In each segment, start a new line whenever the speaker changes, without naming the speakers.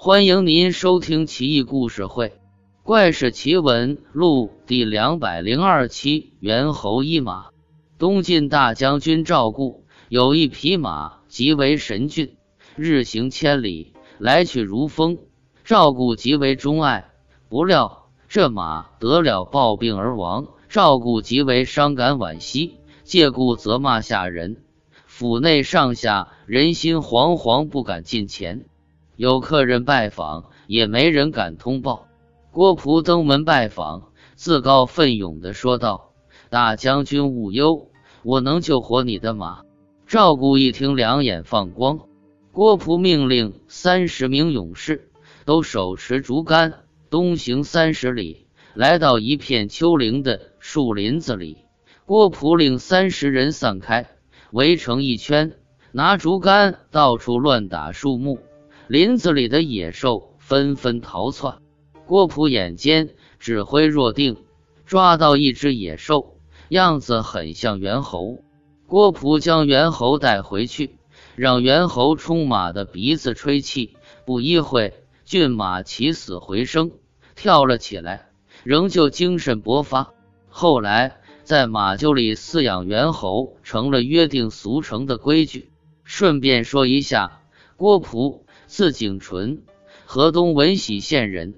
欢迎您收听《奇异故事会·怪事奇闻录》第两百零二期。猿猴一马，东晋大将军赵固有一匹马，极为神骏，日行千里，来去如风。赵固极为钟爱，不料这马得了暴病而亡。赵固极为伤感惋惜，借故责骂下人，府内上下人心惶惶，不敢近前。有客人拜访，也没人敢通报。郭璞登门拜访，自告奋勇地说道：“大将军勿忧，我能救活你的马。”赵固一听，两眼放光。郭璞命令三十名勇士都手持竹竿，东行三十里，来到一片丘陵的树林子里。郭璞令三十人散开，围成一圈，拿竹竿到处乱打树木。林子里的野兽纷纷逃窜，郭璞眼尖，指挥若定，抓到一只野兽，样子很像猿猴。郭璞将猿猴带回去，让猿猴冲马的鼻子吹气。不一会，骏马起死回生，跳了起来，仍旧精神勃发。后来，在马厩里饲养猿猴成了约定俗成的规矩。顺便说一下，郭璞。字景纯，河东闻喜县人，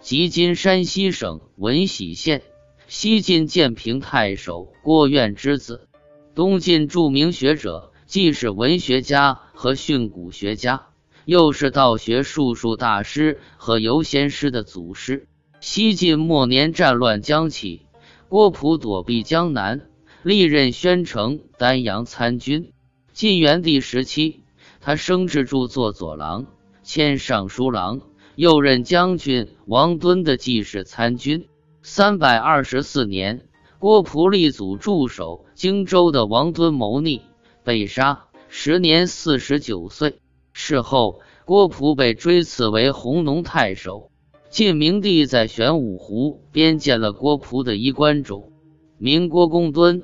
即今山西省闻喜县。西晋建平太守郭苑之子，东晋著名学者，既是文学家和训诂学家，又是道学术数大师和游仙师的祖师。西晋末年战乱将起，郭璞躲避江南，历任宣城、丹阳参军。晋元帝时期。他升至著作左郎、迁尚书郎，又任将军王敦的记事参军。三百二十四年，郭璞立祖驻守荆州的王敦谋逆，被杀，时年四十九岁。事后，郭璞被追赐为弘农太守。晋明帝在玄武湖边建了郭璞的衣冠冢，名郭公敦。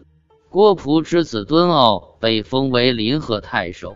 郭璞之子敦傲被封为临河太守。